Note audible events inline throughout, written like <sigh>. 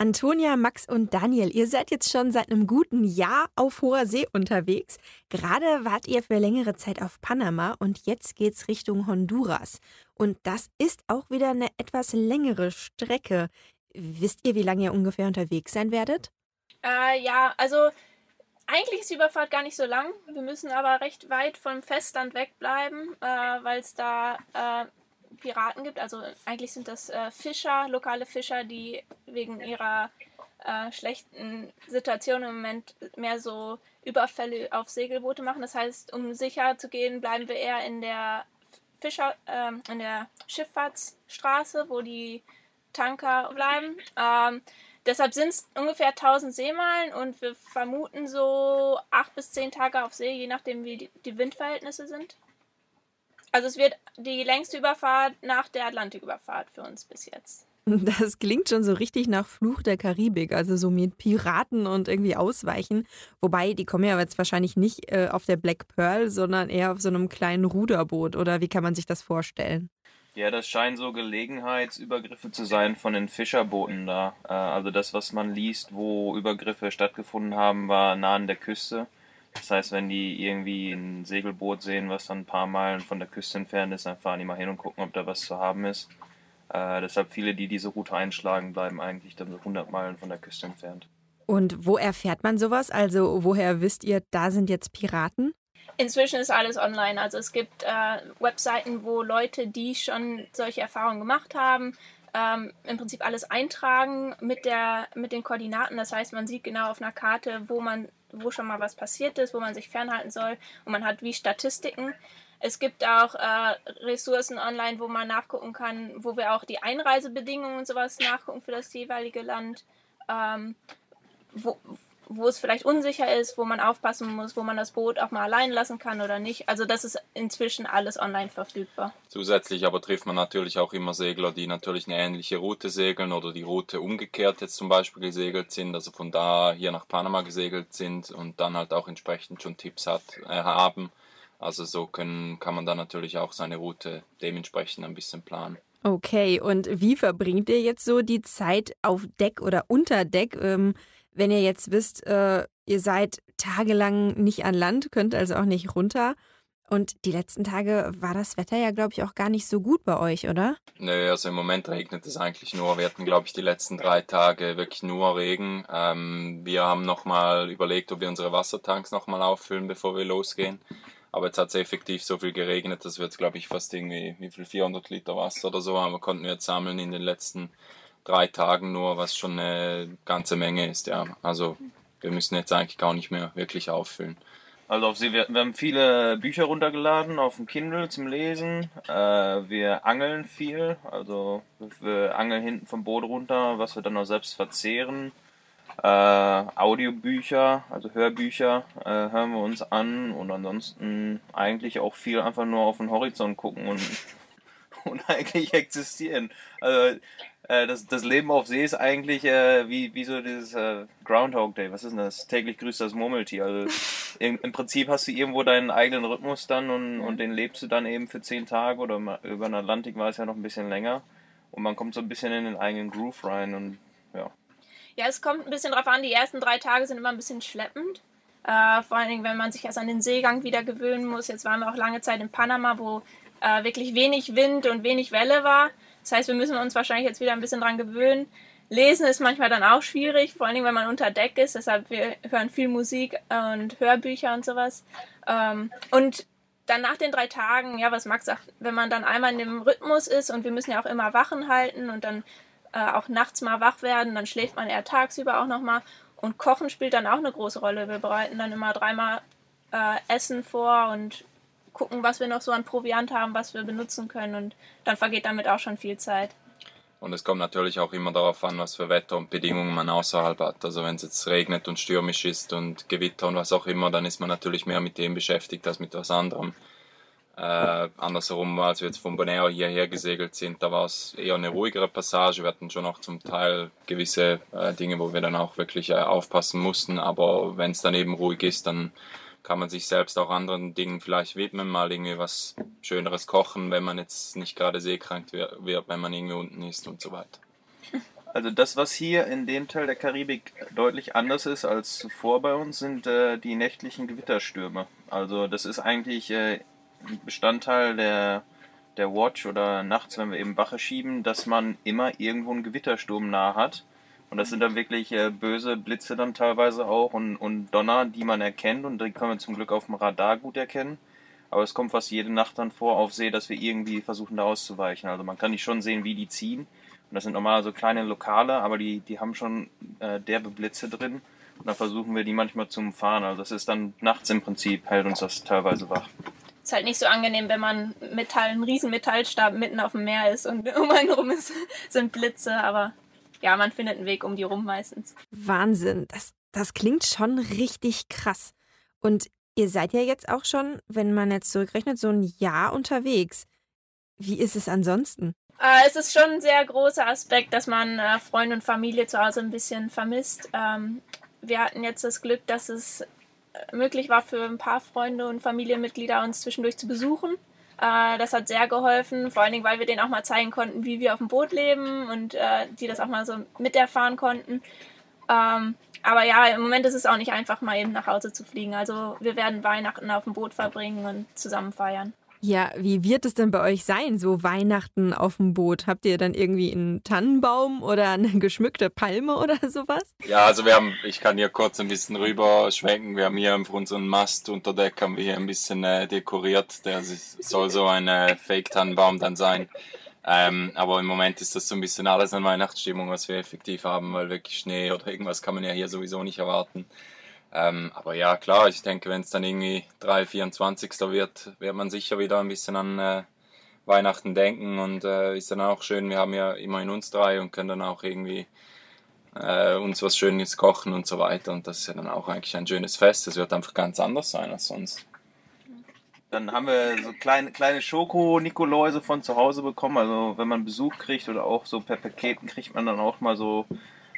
Antonia, Max und Daniel, ihr seid jetzt schon seit einem guten Jahr auf hoher See unterwegs. Gerade wart ihr für längere Zeit auf Panama und jetzt geht's Richtung Honduras. Und das ist auch wieder eine etwas längere Strecke. Wisst ihr, wie lange ihr ungefähr unterwegs sein werdet? Äh, ja, also eigentlich ist die Überfahrt gar nicht so lang. Wir müssen aber recht weit vom Festland wegbleiben, äh, weil es da äh, Piraten gibt. Also eigentlich sind das äh, Fischer, lokale Fischer, die wegen ihrer äh, schlechten Situation im Moment mehr so Überfälle auf Segelboote machen. Das heißt, um sicher zu gehen, bleiben wir eher in der Fischer, ähm, in der Schifffahrtsstraße, wo die Tanker bleiben. Ähm, deshalb sind es ungefähr 1000 Seemeilen und wir vermuten so acht bis zehn Tage auf See, je nachdem wie die Windverhältnisse sind. Also es wird die längste Überfahrt nach der Atlantiküberfahrt für uns bis jetzt. Das klingt schon so richtig nach Fluch der Karibik, also so mit Piraten und irgendwie ausweichen. Wobei, die kommen ja jetzt wahrscheinlich nicht äh, auf der Black Pearl, sondern eher auf so einem kleinen Ruderboot. Oder wie kann man sich das vorstellen? Ja, das scheinen so Gelegenheitsübergriffe zu sein von den Fischerbooten da. Äh, also das, was man liest, wo Übergriffe stattgefunden haben, war nah an der Küste. Das heißt, wenn die irgendwie ein Segelboot sehen, was dann ein paar Meilen von der Küste entfernt ist, dann fahren die mal hin und gucken, ob da was zu haben ist. Äh, deshalb viele, die diese Route einschlagen, bleiben eigentlich dann so 100 Meilen von der Küste entfernt. Und wo erfährt man sowas? Also woher wisst ihr, da sind jetzt Piraten? Inzwischen ist alles online. Also es gibt äh, Webseiten, wo Leute, die schon solche Erfahrungen gemacht haben, ähm, im Prinzip alles eintragen mit, der, mit den Koordinaten. Das heißt, man sieht genau auf einer Karte, wo man wo schon mal was passiert ist, wo man sich fernhalten soll. Und man hat wie Statistiken. Es gibt auch äh, Ressourcen online, wo man nachgucken kann, wo wir auch die Einreisebedingungen und sowas nachgucken für das jeweilige Land. Ähm, wo, wo es vielleicht unsicher ist, wo man aufpassen muss, wo man das Boot auch mal allein lassen kann oder nicht. Also das ist inzwischen alles online verfügbar. Zusätzlich aber trifft man natürlich auch immer Segler, die natürlich eine ähnliche Route segeln oder die Route umgekehrt jetzt zum Beispiel gesegelt sind, also von da hier nach Panama gesegelt sind und dann halt auch entsprechend schon Tipps hat, äh, haben. Also so können, kann man dann natürlich auch seine Route dementsprechend ein bisschen planen. Okay, und wie verbringt ihr jetzt so die Zeit auf Deck oder unter Deck? Ähm wenn ihr jetzt wisst, äh, ihr seid tagelang nicht an Land, könnt also auch nicht runter. Und die letzten Tage war das Wetter ja, glaube ich, auch gar nicht so gut bei euch, oder? Nö, also im Moment regnet es eigentlich nur. Wir hatten, glaube ich, die letzten drei Tage wirklich nur Regen. Ähm, wir haben nochmal überlegt, ob wir unsere Wassertanks nochmal auffüllen, bevor wir losgehen. Aber jetzt hat es effektiv so viel geregnet, dass wir jetzt, glaube ich, fast irgendwie, wie viel, 400 Liter Wasser oder so haben, konnten wir jetzt sammeln in den letzten drei Tagen nur, was schon eine ganze Menge ist, ja. Also wir müssen jetzt eigentlich gar nicht mehr wirklich auffüllen. Also auf Sie, wir, wir haben viele Bücher runtergeladen auf dem Kindle zum Lesen. Äh, wir angeln viel, also wir angeln hinten vom Boot runter, was wir dann auch selbst verzehren. Äh, Audiobücher, also Hörbücher äh, hören wir uns an und ansonsten eigentlich auch viel einfach nur auf den Horizont gucken und, und <laughs> eigentlich existieren. Also äh, das, das Leben auf See ist eigentlich äh, wie, wie so dieses äh, Groundhog Day. Was ist denn das? Täglich grüßt das Murmeltier. Also <laughs> im, im Prinzip hast du irgendwo deinen eigenen Rhythmus dann und, und den lebst du dann eben für zehn Tage oder über den Atlantik war es ja noch ein bisschen länger. Und man kommt so ein bisschen in den eigenen Groove rein und ja. Ja, es kommt ein bisschen drauf an. Die ersten drei Tage sind immer ein bisschen schleppend. Äh, vor allen Dingen, wenn man sich erst an den Seegang wieder gewöhnen muss. Jetzt waren wir auch lange Zeit in Panama, wo äh, wirklich wenig Wind und wenig Welle war. Das heißt, wir müssen uns wahrscheinlich jetzt wieder ein bisschen dran gewöhnen. Lesen ist manchmal dann auch schwierig, vor allen Dingen, wenn man unter Deck ist. Deshalb wir hören viel Musik und Hörbücher und sowas. Ähm, und dann nach den drei Tagen, ja, was Max sagt, wenn man dann einmal in dem Rhythmus ist und wir müssen ja auch immer Wachen halten und dann äh, auch nachts mal wach werden, dann schläft man eher tagsüber auch nochmal. Und Kochen spielt dann auch eine große Rolle. Wir bereiten dann immer dreimal äh, Essen vor und gucken, was wir noch so an Proviant haben, was wir benutzen können und dann vergeht damit auch schon viel Zeit. Und es kommt natürlich auch immer darauf an, was für Wetter und Bedingungen man außerhalb hat. Also wenn es jetzt regnet und stürmisch ist und Gewitter und was auch immer, dann ist man natürlich mehr mit dem beschäftigt als mit was anderem. Äh, andersherum, als wir jetzt von Bonaire hierher gesegelt sind, da war es eher eine ruhigere Passage. Wir hatten schon auch zum Teil gewisse äh, Dinge, wo wir dann auch wirklich äh, aufpassen mussten. Aber wenn es dann eben ruhig ist, dann kann man sich selbst auch anderen Dingen vielleicht widmen, mal irgendwie was Schöneres kochen, wenn man jetzt nicht gerade seekrank wird, wenn man irgendwie unten ist und so weiter. Also das, was hier in dem Teil der Karibik deutlich anders ist als zuvor bei uns, sind äh, die nächtlichen Gewitterstürme. Also das ist eigentlich äh, Bestandteil der, der Watch oder nachts, wenn wir eben Wache schieben, dass man immer irgendwo einen Gewittersturm nah hat. Und das sind dann wirklich äh, böse Blitze dann teilweise auch und, und Donner, die man erkennt und die können wir zum Glück auf dem Radar gut erkennen. Aber es kommt fast jede Nacht dann vor auf See, dass wir irgendwie versuchen da auszuweichen. Also man kann nicht schon sehen, wie die ziehen. Und das sind normal so kleine Lokale, aber die, die haben schon äh, derbe Blitze drin. Und dann versuchen wir die manchmal zu umfahren. Also das ist dann nachts im Prinzip, hält uns das teilweise wach. Ist halt nicht so angenehm, wenn man Metall, ein riesen Metallstab mitten auf dem Meer ist und <laughs> um einen rum ist, sind Blitze, aber ja, man findet einen Weg um die rum meistens. Wahnsinn, das, das klingt schon richtig krass. Und ihr seid ja jetzt auch schon, wenn man jetzt zurückrechnet, so ein Jahr unterwegs. Wie ist es ansonsten? Äh, es ist schon ein sehr großer Aspekt, dass man äh, Freunde und Familie zu Hause ein bisschen vermisst. Ähm, wir hatten jetzt das Glück, dass es äh, möglich war für ein paar Freunde und Familienmitglieder uns zwischendurch zu besuchen. Äh, das hat sehr geholfen, vor allen Dingen, weil wir denen auch mal zeigen konnten, wie wir auf dem Boot leben und äh, die das auch mal so miterfahren konnten. Ähm, aber ja, im Moment ist es auch nicht einfach, mal eben nach Hause zu fliegen. Also wir werden Weihnachten auf dem Boot verbringen und zusammen feiern. Ja, wie wird es denn bei euch sein, so Weihnachten auf dem Boot? Habt ihr dann irgendwie einen Tannenbaum oder eine <laughs> geschmückte Palme oder sowas? Ja, also wir haben, ich kann hier kurz ein bisschen rüber schwenken. Wir haben hier für unseren Mast unter Deck haben wir hier ein bisschen äh, dekoriert. Der soll so ein äh, Fake-Tannenbaum dann sein. Ähm, aber im Moment ist das so ein bisschen alles an Weihnachtsstimmung, was wir effektiv haben, weil wirklich Schnee oder irgendwas kann man ja hier sowieso nicht erwarten. Ähm, aber ja, klar, ich denke, wenn es dann irgendwie 3, 24. wird, wird man sicher wieder ein bisschen an äh, Weihnachten denken und äh, ist dann auch schön, wir haben ja immerhin uns drei und können dann auch irgendwie äh, uns was Schönes kochen und so weiter und das ist ja dann auch eigentlich ein schönes Fest. Es wird einfach ganz anders sein als sonst. Dann haben wir so kleine, kleine Schoko-Nikoläuse von zu Hause bekommen. Also wenn man Besuch kriegt oder auch so per Paketen kriegt man dann auch mal so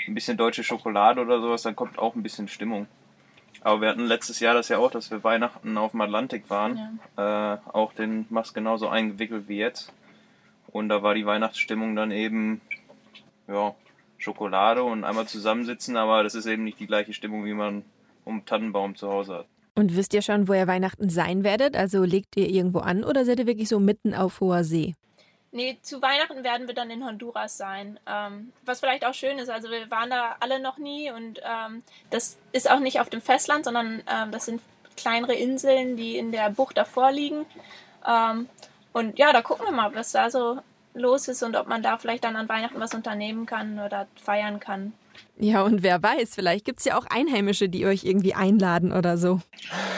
ein bisschen deutsche Schokolade oder sowas, dann kommt auch ein bisschen Stimmung. Aber wir hatten letztes Jahr das ja auch, dass wir Weihnachten auf dem Atlantik waren. Ja. Äh, auch den Mast genauso eingewickelt wie jetzt. Und da war die Weihnachtsstimmung dann eben, ja, Schokolade und einmal zusammensitzen, aber das ist eben nicht die gleiche Stimmung, wie man um Tannenbaum zu Hause hat. Und wisst ihr schon, wo ihr Weihnachten sein werdet? Also legt ihr irgendwo an oder seid ihr wirklich so mitten auf hoher See? Nee, zu Weihnachten werden wir dann in Honduras sein. Ähm, was vielleicht auch schön ist, also wir waren da alle noch nie und ähm, das ist auch nicht auf dem Festland, sondern ähm, das sind kleinere Inseln, die in der Bucht davor liegen. Ähm, und ja, da gucken wir mal, was da so los ist und ob man da vielleicht dann an Weihnachten was unternehmen kann oder feiern kann. Ja, und wer weiß, vielleicht gibt es ja auch Einheimische, die euch irgendwie einladen oder so.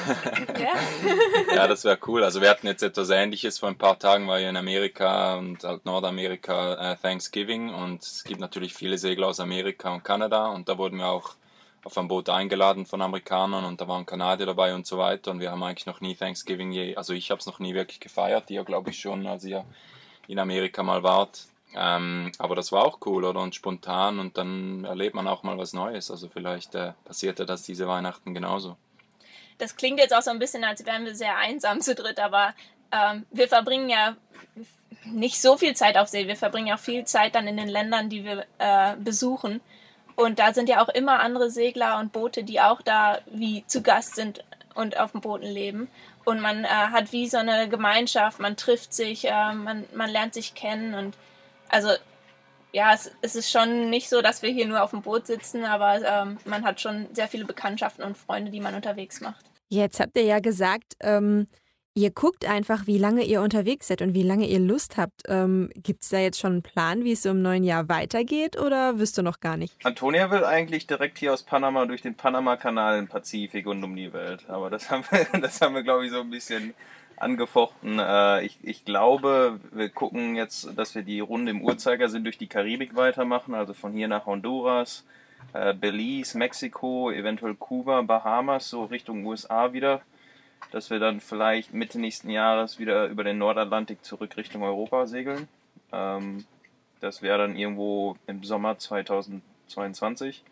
<laughs> ja. das wäre cool. Also wir hatten jetzt etwas Ähnliches. Vor ein paar Tagen war ich in Amerika und halt Nordamerika äh, Thanksgiving und es gibt natürlich viele Segler aus Amerika und Kanada und da wurden wir auch auf ein Boot eingeladen von Amerikanern und da waren Kanadier dabei und so weiter und wir haben eigentlich noch nie Thanksgiving je, also ich habe es noch nie wirklich gefeiert, ihr glaube ich schon, als ihr in Amerika mal wart. Ähm, aber das war auch cool, oder? Und spontan und dann erlebt man auch mal was Neues. Also vielleicht äh, passiert das diese Weihnachten genauso. Das klingt jetzt auch so ein bisschen, als wären wir sehr einsam zu dritt, aber ähm, wir verbringen ja nicht so viel Zeit auf See. Wir verbringen ja auch viel Zeit dann in den Ländern, die wir äh, besuchen. Und da sind ja auch immer andere Segler und Boote, die auch da wie zu Gast sind und auf dem Booten leben. Und man äh, hat wie so eine Gemeinschaft, man trifft sich, äh, man, man lernt sich kennen und also ja, es, es, ist schon nicht so, dass wir hier nur auf dem Boot sitzen, aber ähm, man hat schon sehr viele Bekanntschaften und Freunde, die man unterwegs macht. Jetzt habt ihr ja gesagt, ähm, ihr guckt einfach, wie lange ihr unterwegs seid und wie lange ihr Lust habt. Ähm, Gibt es da jetzt schon einen Plan, wie es so im neuen Jahr weitergeht oder wirst du noch gar nicht? Antonia will eigentlich direkt hier aus Panama durch den Panama-Kanal im Pazifik und um die Welt. Aber das haben wir, <laughs> das haben wir glaube ich, so ein bisschen angefochten. Äh, ich, ich glaube, wir gucken jetzt, dass wir die Runde im Uhrzeigersinn durch die Karibik weitermachen, also von hier nach Honduras, äh, Belize, Mexiko, eventuell Kuba, Bahamas, so Richtung USA wieder. Dass wir dann vielleicht Mitte nächsten Jahres wieder über den Nordatlantik zurück Richtung Europa segeln. Ähm, das wäre dann irgendwo im Sommer 2022.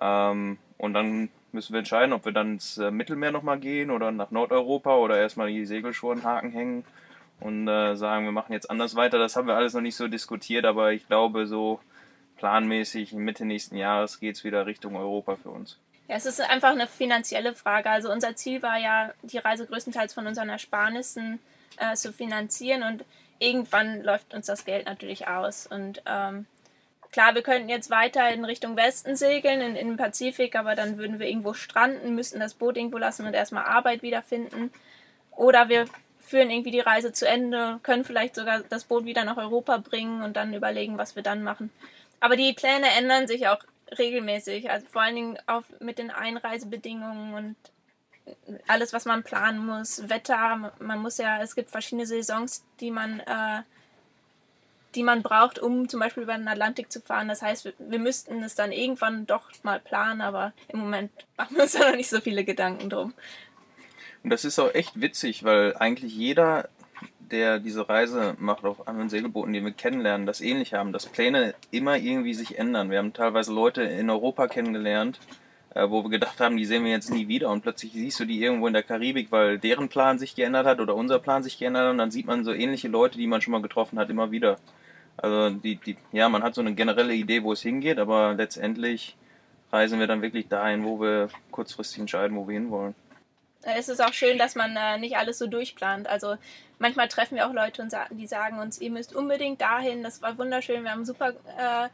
Ähm, und dann müssen wir entscheiden, ob wir dann ins äh, Mittelmeer nochmal gehen oder nach Nordeuropa oder erstmal die Segelschuhe Haken und äh, sagen, wir machen jetzt anders weiter. Das haben wir alles noch nicht so diskutiert, aber ich glaube, so planmäßig Mitte nächsten Jahres geht es wieder Richtung Europa für uns. Ja, es ist einfach eine finanzielle Frage. Also unser Ziel war ja, die Reise größtenteils von unseren Ersparnissen äh, zu finanzieren und irgendwann läuft uns das Geld natürlich aus. Und ähm, klar, wir könnten jetzt weiter in Richtung Westen segeln, in, in den Pazifik, aber dann würden wir irgendwo stranden, müssten das Boot irgendwo lassen und erstmal Arbeit wiederfinden. Oder wir führen irgendwie die Reise zu Ende, können vielleicht sogar das Boot wieder nach Europa bringen und dann überlegen, was wir dann machen. Aber die Pläne ändern sich auch regelmäßig, also vor allen Dingen auch mit den Einreisebedingungen und alles, was man planen muss, Wetter, man muss ja, es gibt verschiedene Saisons, die man, äh, die man braucht, um zum Beispiel über den Atlantik zu fahren. Das heißt, wir, wir müssten es dann irgendwann doch mal planen, aber im Moment <laughs> machen wir uns da noch nicht so viele Gedanken drum. Und das ist auch echt witzig, weil eigentlich jeder, der diese Reise macht auf anderen Segelbooten, die wir kennenlernen, das ähnlich haben, dass Pläne immer irgendwie sich ändern. Wir haben teilweise Leute in Europa kennengelernt, äh, wo wir gedacht haben, die sehen wir jetzt nie wieder und plötzlich siehst du die irgendwo in der Karibik, weil deren Plan sich geändert hat oder unser Plan sich geändert hat und dann sieht man so ähnliche Leute, die man schon mal getroffen hat, immer wieder. Also die, die, ja, man hat so eine generelle Idee, wo es hingeht, aber letztendlich reisen wir dann wirklich dahin, wo wir kurzfristig entscheiden, wo wir hinwollen es ist auch schön, dass man äh, nicht alles so durchplant. Also manchmal treffen wir auch Leute, und die sagen uns, ihr müsst unbedingt dahin. Das war wunderschön. Wir haben super äh,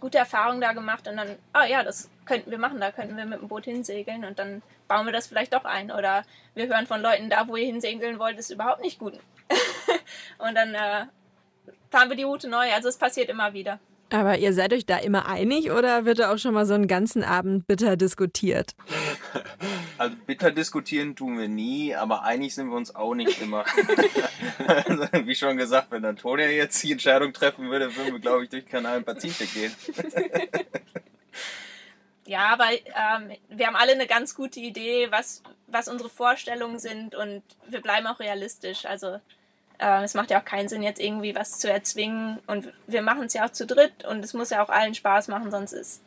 gute Erfahrungen da gemacht. Und dann, ah ja, das könnten wir machen. Da könnten wir mit dem Boot hinsegeln. Und dann bauen wir das vielleicht doch ein. Oder wir hören von Leuten, da wo ihr hinsegeln wollt, ist überhaupt nicht gut. <laughs> und dann äh, planen wir die Route neu. Also es passiert immer wieder. Aber ihr seid euch da immer einig oder wird da auch schon mal so einen ganzen Abend bitter diskutiert? <laughs> Also bitter diskutieren tun wir nie, aber einig sind wir uns auch nicht immer. also, <laughs> wie schon gesagt, wenn Antonia jetzt die Entscheidung treffen würde, würden wir, glaube ich, durch Kanal Pazifik gehen. <laughs> ja, aber ähm, wir haben alle eine ganz gute Idee, was, was unsere Vorstellungen sind und wir bleiben auch realistisch. Also äh, es macht ja auch keinen Sinn, jetzt irgendwie was zu erzwingen. Und wir machen es ja auch zu dritt und es muss ja auch allen Spaß machen, sonst ist,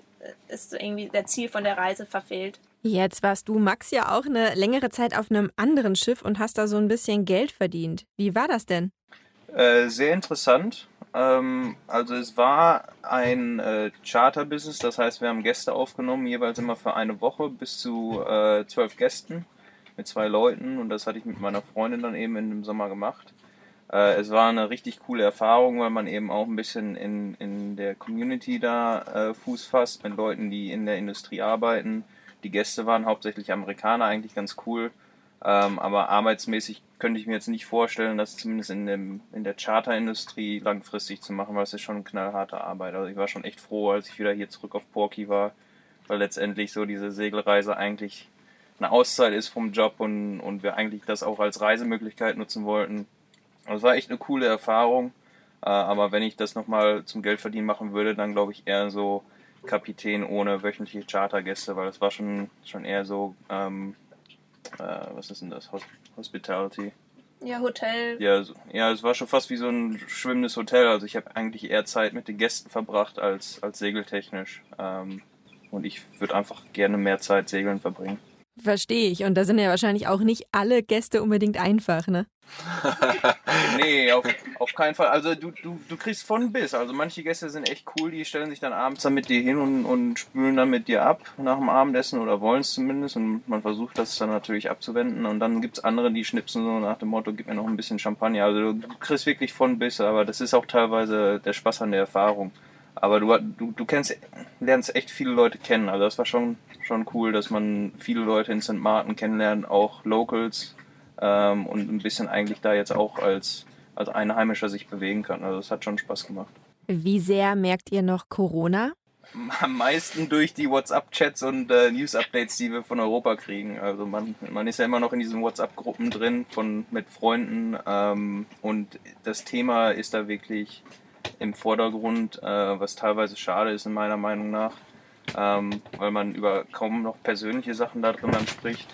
ist irgendwie der Ziel von der Reise verfehlt. Jetzt warst du, Max, ja auch eine längere Zeit auf einem anderen Schiff und hast da so ein bisschen Geld verdient. Wie war das denn? Äh, sehr interessant. Ähm, also es war ein äh, Charter-Business, das heißt, wir haben Gäste aufgenommen, jeweils immer für eine Woche bis zu äh, zwölf Gästen mit zwei Leuten und das hatte ich mit meiner Freundin dann eben in dem Sommer gemacht. Äh, es war eine richtig coole Erfahrung, weil man eben auch ein bisschen in, in der Community da äh, Fuß fasst mit Leuten, die in der Industrie arbeiten. Die Gäste waren hauptsächlich Amerikaner, eigentlich ganz cool. Ähm, aber arbeitsmäßig könnte ich mir jetzt nicht vorstellen, das zumindest in, dem, in der Charterindustrie langfristig zu machen, weil es ist schon knallharte Arbeit. Also ich war schon echt froh, als ich wieder hier zurück auf Porky war, weil letztendlich so diese Segelreise eigentlich eine Auszeit ist vom Job und, und wir eigentlich das auch als Reisemöglichkeit nutzen wollten. Das war echt eine coole Erfahrung. Äh, aber wenn ich das nochmal zum Geldverdienen machen würde, dann glaube ich eher so Kapitän ohne wöchentliche Chartergäste, weil das war schon, schon eher so, ähm, äh, was ist denn das? Hospitality. Ja, Hotel. Ja, so, ja, es war schon fast wie so ein schwimmendes Hotel. Also ich habe eigentlich eher Zeit mit den Gästen verbracht als, als segeltechnisch. Ähm, und ich würde einfach gerne mehr Zeit segeln verbringen. Verstehe ich. Und da sind ja wahrscheinlich auch nicht alle Gäste unbedingt einfach, ne? <laughs> nee, auf, auf keinen Fall. Also du, du, du kriegst von bis. Also manche Gäste sind echt cool, die stellen sich dann abends dann mit dir hin und, und spülen dann mit dir ab nach dem Abendessen oder wollen es zumindest. Und man versucht das dann natürlich abzuwenden. Und dann gibt es andere, die schnipsen so nach dem Motto, gib mir noch ein bisschen Champagner. Also du kriegst wirklich von bis, aber das ist auch teilweise der Spaß an der Erfahrung. Aber du, du, du kennst, lernst echt viele Leute kennen. Also das war schon, schon cool, dass man viele Leute in St. Martin kennenlernt, auch Locals ähm, und ein bisschen eigentlich da jetzt auch als, als Einheimischer sich bewegen kann. Also das hat schon Spaß gemacht. Wie sehr merkt ihr noch Corona? Am meisten durch die WhatsApp-Chats und äh, News-Updates, die wir von Europa kriegen. Also man, man ist ja immer noch in diesen WhatsApp-Gruppen drin von mit Freunden ähm, und das Thema ist da wirklich im Vordergrund, äh, was teilweise schade ist in meiner Meinung nach, ähm, weil man über kaum noch persönliche Sachen da drin spricht.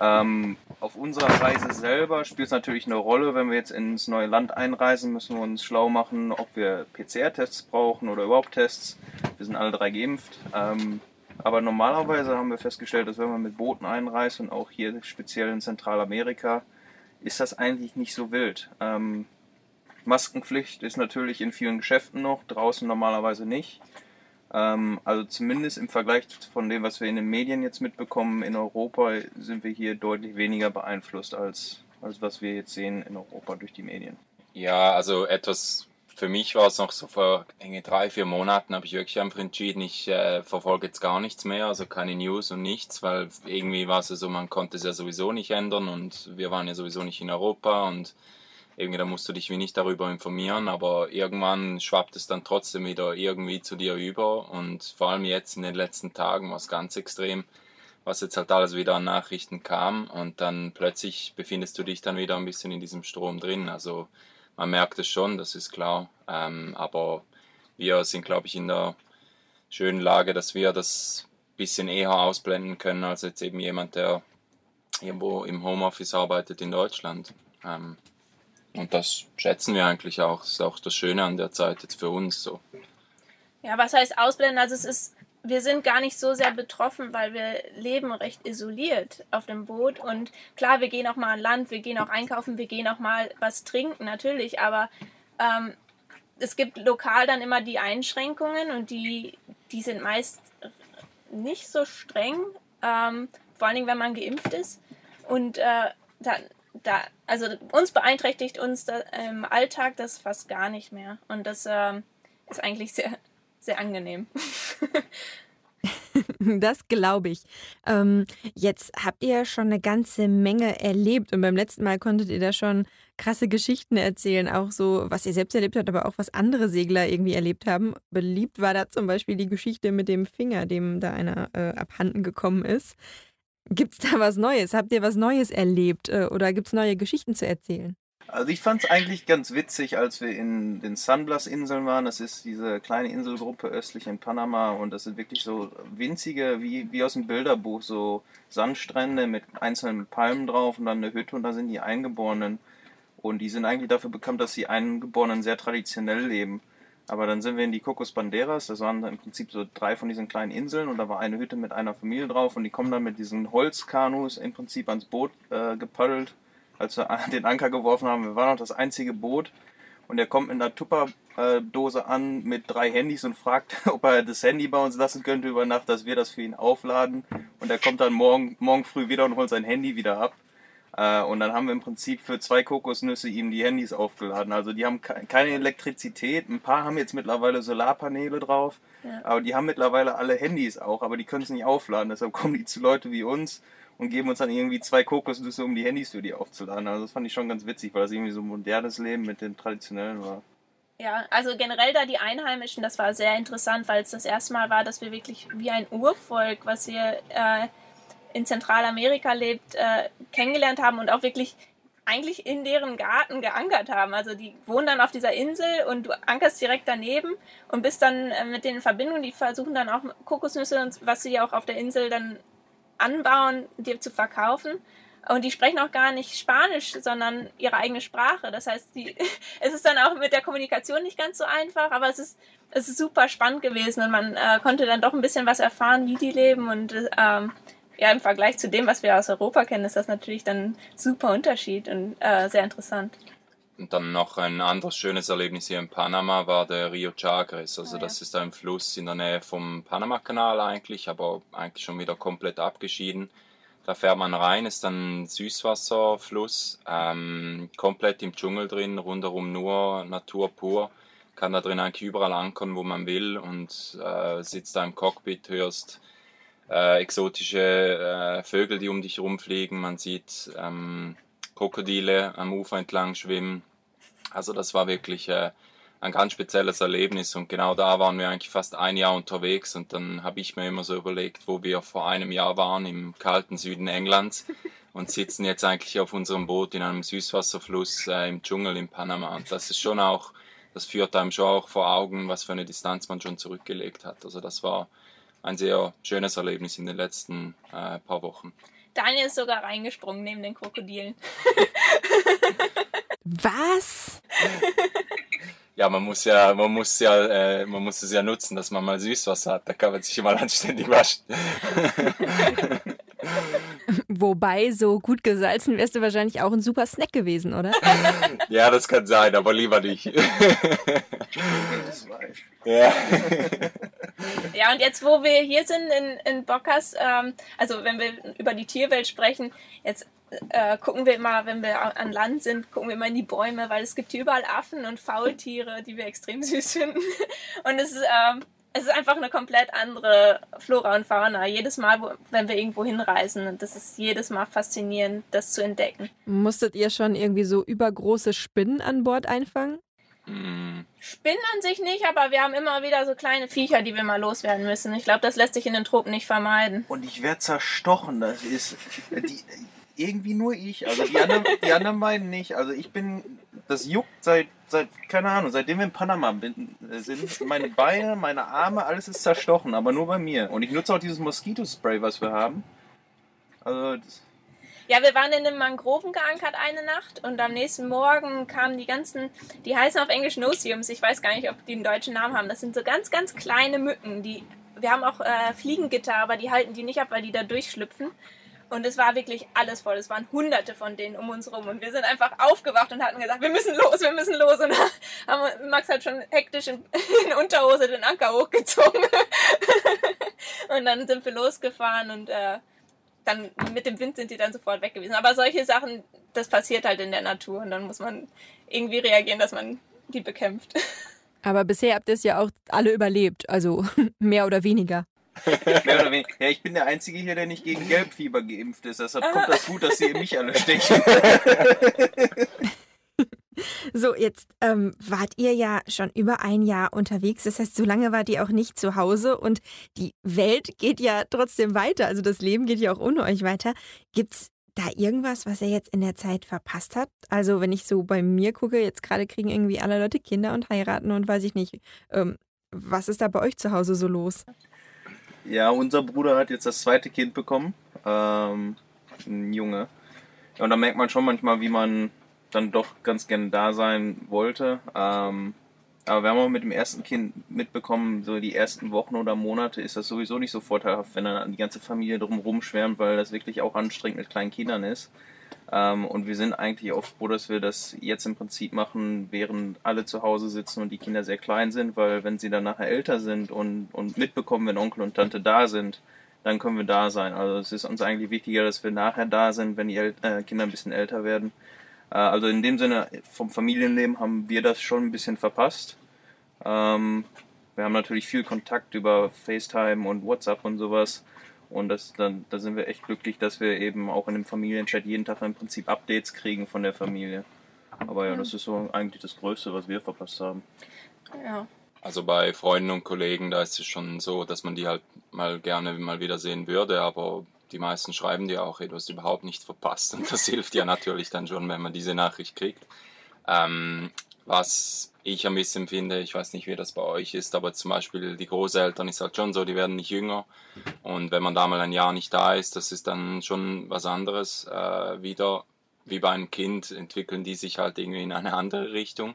Ähm, auf unserer Reise selber spielt es natürlich eine Rolle, wenn wir jetzt ins neue Land einreisen, müssen wir uns schlau machen, ob wir PCR-Tests brauchen oder überhaupt Tests. Wir sind alle drei geimpft. Ähm, aber normalerweise haben wir festgestellt, dass wenn man mit Booten einreist und auch hier speziell in Zentralamerika, ist das eigentlich nicht so wild. Ähm, Maskenpflicht ist natürlich in vielen Geschäften noch, draußen normalerweise nicht. Ähm, also zumindest im Vergleich von dem, was wir in den Medien jetzt mitbekommen, in Europa sind wir hier deutlich weniger beeinflusst als, als was wir jetzt sehen in Europa durch die Medien. Ja, also etwas für mich war es noch so vor drei, vier Monaten, habe ich wirklich einfach entschieden, ich äh, verfolge jetzt gar nichts mehr, also keine News und nichts, weil irgendwie war es so, man konnte es ja sowieso nicht ändern und wir waren ja sowieso nicht in Europa und irgendwie da musst du dich wie nicht darüber informieren, aber irgendwann schwappt es dann trotzdem wieder irgendwie zu dir über und vor allem jetzt in den letzten Tagen war es ganz extrem, was jetzt halt alles wieder an Nachrichten kam und dann plötzlich befindest du dich dann wieder ein bisschen in diesem Strom drin, also man merkt es schon, das ist klar. Ähm, aber wir sind, glaube ich, in der schönen Lage, dass wir das bisschen eher ausblenden können, als jetzt eben jemand, der irgendwo im Homeoffice arbeitet in Deutschland. Ähm, und das schätzen wir eigentlich auch. Das ist auch das Schöne an der Zeit jetzt für uns so. Ja, was heißt ausblenden? Also es ist wir sind gar nicht so sehr betroffen, weil wir leben recht isoliert auf dem Boot. Und klar, wir gehen auch mal an Land, wir gehen auch einkaufen, wir gehen auch mal was trinken, natürlich. Aber ähm, es gibt lokal dann immer die Einschränkungen und die, die sind meist nicht so streng. Ähm, vor allen Dingen, wenn man geimpft ist. Und äh, da, da, also uns beeinträchtigt uns da, im Alltag das fast gar nicht mehr. Und das ähm, ist eigentlich sehr, sehr angenehm. <laughs> das glaube ich. Ähm, jetzt habt ihr schon eine ganze Menge erlebt und beim letzten Mal konntet ihr da schon krasse Geschichten erzählen, auch so, was ihr selbst erlebt habt, aber auch was andere Segler irgendwie erlebt haben. Beliebt war da zum Beispiel die Geschichte mit dem Finger, dem da einer äh, abhanden gekommen ist. Gibt es da was Neues? Habt ihr was Neues erlebt äh, oder gibt es neue Geschichten zu erzählen? Also ich fand es eigentlich ganz witzig, als wir in den San Blas-Inseln waren. Das ist diese kleine Inselgruppe östlich in Panama und das sind wirklich so winzige, wie, wie aus dem Bilderbuch, so Sandstrände mit einzelnen Palmen drauf und dann eine Hütte und da sind die Eingeborenen. Und die sind eigentlich dafür bekannt, dass die Eingeborenen sehr traditionell leben. Aber dann sind wir in die Cocos Banderas, das waren im Prinzip so drei von diesen kleinen Inseln und da war eine Hütte mit einer Familie drauf und die kommen dann mit diesen Holzkanus im Prinzip ans Boot äh, gepaddelt als wir <laughs> den Anker geworfen haben. Wir waren noch das einzige Boot und er kommt mit einer Tupperdose an mit drei Handys und fragt, <laughs> ob er das Handy bei uns lassen könnte über Nacht, dass wir das für ihn aufladen. Und er kommt dann morgen, morgen früh wieder und holt sein Handy wieder ab. Äh, und dann haben wir im Prinzip für zwei Kokosnüsse ihm die Handys aufgeladen. Also die haben keine Elektrizität. Ein paar haben jetzt mittlerweile Solarpaneele drauf. Ja. Aber die haben mittlerweile alle Handys auch, aber die können es nicht aufladen. Deshalb <laughs> kommen die zu Leute wie uns und geben uns dann irgendwie zwei Kokosnüsse, um die Handys für die aufzuladen. Also das fand ich schon ganz witzig, weil das irgendwie so ein modernes Leben mit dem traditionellen war. Ja, also generell da die Einheimischen, das war sehr interessant, weil es das erste Mal war, dass wir wirklich wie ein Urvolk, was hier äh, in Zentralamerika lebt, äh, kennengelernt haben und auch wirklich eigentlich in deren Garten geankert haben. Also die wohnen dann auf dieser Insel und du ankerst direkt daneben und bist dann äh, mit denen in Verbindung. Die versuchen dann auch Kokosnüsse und was sie auch auf der Insel dann anbauen, dir zu verkaufen. Und die sprechen auch gar nicht Spanisch, sondern ihre eigene Sprache. Das heißt, die, <laughs> es ist dann auch mit der Kommunikation nicht ganz so einfach, aber es ist, es ist super spannend gewesen und man äh, konnte dann doch ein bisschen was erfahren, wie die leben. Und ähm, ja, im Vergleich zu dem, was wir aus Europa kennen, ist das natürlich dann ein super Unterschied und äh, sehr interessant. Und dann noch ein anderes schönes Erlebnis hier in Panama war der Rio Chagres. Also oh, ja. das ist ein Fluss in der Nähe vom Panama-Kanal eigentlich, aber eigentlich schon wieder komplett abgeschieden. Da fährt man rein, ist dann ein Süßwasserfluss, ähm, komplett im Dschungel drin, rundherum nur Natur pur. Kann da drin eigentlich überall ankern, wo man will und äh, sitzt da im Cockpit, hörst äh, exotische äh, Vögel, die um dich rumfliegen. Man sieht ähm, Krokodile am Ufer entlang schwimmen. Also das war wirklich äh, ein ganz spezielles Erlebnis und genau da waren wir eigentlich fast ein Jahr unterwegs und dann habe ich mir immer so überlegt, wo wir vor einem Jahr waren im kalten Süden Englands <laughs> und sitzen jetzt eigentlich auf unserem Boot in einem Süßwasserfluss äh, im Dschungel in Panama und das ist schon auch, das führt einem schon auch vor Augen, was für eine Distanz man schon zurückgelegt hat. Also das war ein sehr schönes Erlebnis in den letzten äh, paar Wochen. Daniel ist sogar reingesprungen neben den Krokodilen. <laughs> Was? Ja, man muss ja, man muss ja, äh, man muss es ja nutzen, dass man mal Süßwasser hat. Da kann man sich mal anständig waschen. <laughs> <laughs> Wobei, so gut gesalzen wärst du wahrscheinlich auch ein super Snack gewesen, oder? <laughs> ja, das kann sein, aber lieber nicht. <laughs> ja. ja, und jetzt, wo wir hier sind in, in Bockers, ähm, also wenn wir über die Tierwelt sprechen, jetzt äh, gucken wir immer, wenn wir an Land sind, gucken wir immer in die Bäume, weil es gibt hier überall Affen und Faultiere, die wir extrem süß finden. Und es ist, ähm, es ist einfach eine komplett andere Flora und Fauna. Jedes Mal, wo, wenn wir irgendwo hinreisen, und das ist jedes Mal faszinierend, das zu entdecken. Musstet ihr schon irgendwie so übergroße Spinnen an Bord einfangen? Mm. Spinnen an sich nicht, aber wir haben immer wieder so kleine Viecher, die wir mal loswerden müssen. Ich glaube, das lässt sich in den Tropen nicht vermeiden. Und ich werde zerstochen. Das ist die, irgendwie nur ich. Also die anderen, die anderen beiden nicht. Also ich bin, das juckt seit, seit, keine Ahnung, seitdem wir in Panama äh, sind. Meine Beine, meine Arme, alles ist zerstochen, aber nur bei mir. Und ich nutze auch dieses Moskitospray, was wir haben. Also ja, wir waren in einem Mangroven geankert eine Nacht und am nächsten Morgen kamen die ganzen, die heißen auf Englisch Nosiums, ich weiß gar nicht, ob die einen deutschen Namen haben. Das sind so ganz, ganz kleine Mücken, die, wir haben auch äh, Fliegengitter, aber die halten die nicht ab, weil die da durchschlüpfen. Und es war wirklich alles voll. Es waren hunderte von denen um uns rum. Und wir sind einfach aufgewacht und hatten gesagt, wir müssen los, wir müssen los. Und haben Max hat schon hektisch in, <laughs> in Unterhose den Anker hochgezogen. <laughs> und dann sind wir losgefahren und äh, dann mit dem Wind sind die dann sofort weg gewesen. Aber solche Sachen, das passiert halt in der Natur und dann muss man irgendwie reagieren, dass man die bekämpft. <laughs> Aber bisher habt ihr es ja auch alle überlebt, also mehr oder weniger. <laughs> Mehr oder weniger. Ja, ich bin der Einzige hier, der nicht gegen Gelbfieber geimpft ist. Deshalb kommt das gut, dass sie mich alle stechen. <laughs> So, jetzt ähm, wart ihr ja schon über ein Jahr unterwegs. Das heißt, so lange wart ihr auch nicht zu Hause und die Welt geht ja trotzdem weiter. Also das Leben geht ja auch ohne euch weiter. Gibt es da irgendwas, was ihr jetzt in der Zeit verpasst habt? Also, wenn ich so bei mir gucke, jetzt gerade kriegen irgendwie alle Leute Kinder und heiraten und weiß ich nicht. Ähm, was ist da bei euch zu Hause so los? Ja, unser Bruder hat jetzt das zweite Kind bekommen. Ähm, ein Junge. Ja, und da merkt man schon manchmal, wie man dann doch ganz gerne da sein wollte. Ähm, aber haben auch mit dem ersten Kind mitbekommen, so die ersten Wochen oder Monate ist das sowieso nicht so vorteilhaft, wenn dann die ganze Familie drumherum schwärmt, weil das wirklich auch anstrengend mit kleinen Kindern ist. Ähm, und wir sind eigentlich auch froh, dass wir das jetzt im Prinzip machen, während alle zu Hause sitzen und die Kinder sehr klein sind, weil wenn sie dann nachher älter sind und, und mitbekommen, wenn Onkel und Tante da sind, dann können wir da sein. Also es ist uns eigentlich wichtiger, dass wir nachher da sind, wenn die El äh, Kinder ein bisschen älter werden. Äh, also in dem Sinne, vom Familienleben haben wir das schon ein bisschen verpasst. Ähm, wir haben natürlich viel Kontakt über FaceTime und WhatsApp und sowas. Und das, dann, da sind wir echt glücklich, dass wir eben auch in dem Familienchat jeden Tag im Prinzip Updates kriegen von der Familie. Aber ja, das ist so eigentlich das Größte, was wir verpasst haben. Ja. Also bei Freunden und Kollegen, da ist es schon so, dass man die halt mal gerne mal wieder sehen würde, aber die meisten schreiben dir auch, hey, du hast überhaupt nichts verpasst. Und das <laughs> hilft ja natürlich dann schon, wenn man diese Nachricht kriegt. Ähm, was ich ein bisschen finde, ich weiß nicht, wie das bei euch ist, aber zum Beispiel die Großeltern ist halt schon so, die werden nicht jünger. Und wenn man da mal ein Jahr nicht da ist, das ist dann schon was anderes äh, wieder. Wie bei einem Kind entwickeln die sich halt irgendwie in eine andere Richtung.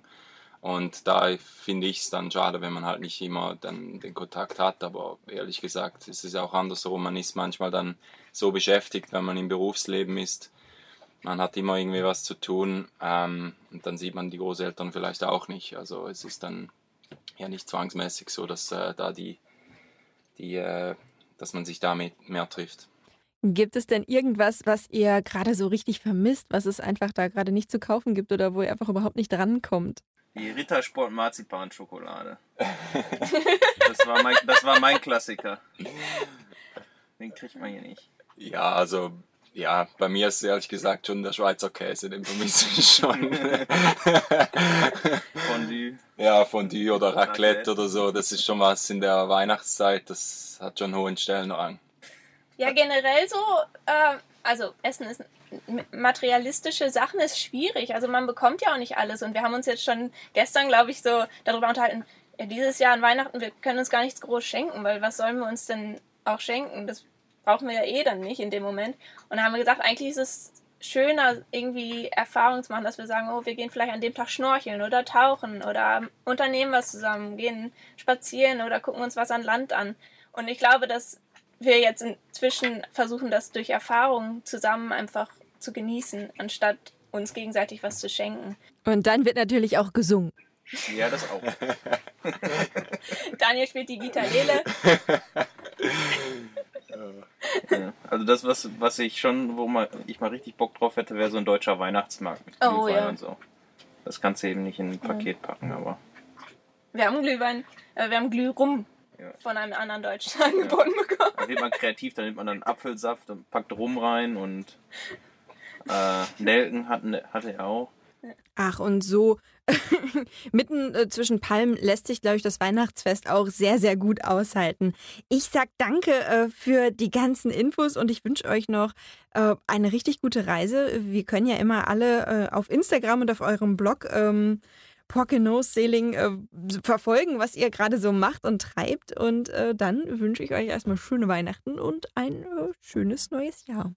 Und da finde ich es dann schade, wenn man halt nicht immer dann den Kontakt hat. Aber ehrlich gesagt, es ist auch andersrum. Man ist manchmal dann so beschäftigt, wenn man im Berufsleben ist. Man hat immer irgendwie was zu tun ähm, und dann sieht man die Großeltern vielleicht auch nicht. Also es ist dann ja nicht zwangsmäßig so, dass äh, da die, die äh, dass man sich damit mehr trifft. Gibt es denn irgendwas, was ihr gerade so richtig vermisst, was es einfach da gerade nicht zu kaufen gibt oder wo ihr einfach überhaupt nicht drankommt? Die Rittersport Marzipan Schokolade. <laughs> Das war mein, das war mein Klassiker. Den kriegt man hier nicht. Ja, also ja, bei mir ist ehrlich gesagt schon der Schweizer Käse, den vermisse ich schon. <laughs> Fondue. Ja, Fondue oder Raclette, oder so, das ist schon was in der Weihnachtszeit, das hat schon hohen Stellenrang. Ja, generell so, äh, also Essen ist materialistische Sachen ist schwierig. Also man bekommt ja auch nicht alles. Und wir haben uns jetzt schon gestern, glaube ich, so darüber unterhalten, ja, dieses Jahr an Weihnachten, wir können uns gar nichts groß schenken, weil was sollen wir uns denn auch schenken? Das brauchen wir ja eh dann nicht in dem Moment. Und dann haben wir gesagt, eigentlich ist es schöner, irgendwie Erfahrungen zu machen, dass wir sagen, oh, wir gehen vielleicht an dem Tag schnorcheln oder tauchen oder unternehmen was zusammen, gehen spazieren oder gucken uns was an Land an. Und ich glaube, dass wir jetzt inzwischen versuchen, das durch Erfahrung zusammen einfach zu genießen, anstatt uns gegenseitig was zu schenken. Und dann wird natürlich auch gesungen. Ja, das auch. <laughs> Daniel spielt die Gitarrele. <laughs> Ja, also das, was, was ich schon, wo mal, ich mal richtig Bock drauf hätte, wäre so ein deutscher Weihnachtsmarkt mit Oh, Glühwein ja. und so. Das kannst du eben nicht in ein Paket packen, aber Wir haben Glühwein, äh, wir haben Glührum Ja. von einem anderen Deutschen <laughs> angeboten bekommen. da wird man kreativ, dann nimmt man dann Apfelsaft und packt Rum rein und äh, Nelken hatten, hatte er auch. Ach, und so <laughs> mitten äh, zwischen Palmen lässt sich, glaube ich, das Weihnachtsfest auch sehr, sehr gut aushalten. Ich sag danke äh, für die ganzen Infos und ich wünsche euch noch äh, eine richtig gute Reise. Wir können ja immer alle äh, auf Instagram und auf eurem Blog ähm, Poconos Sailing äh, verfolgen, was ihr gerade so macht und treibt. Und äh, dann wünsche ich euch erstmal schöne Weihnachten und ein schönes neues Jahr.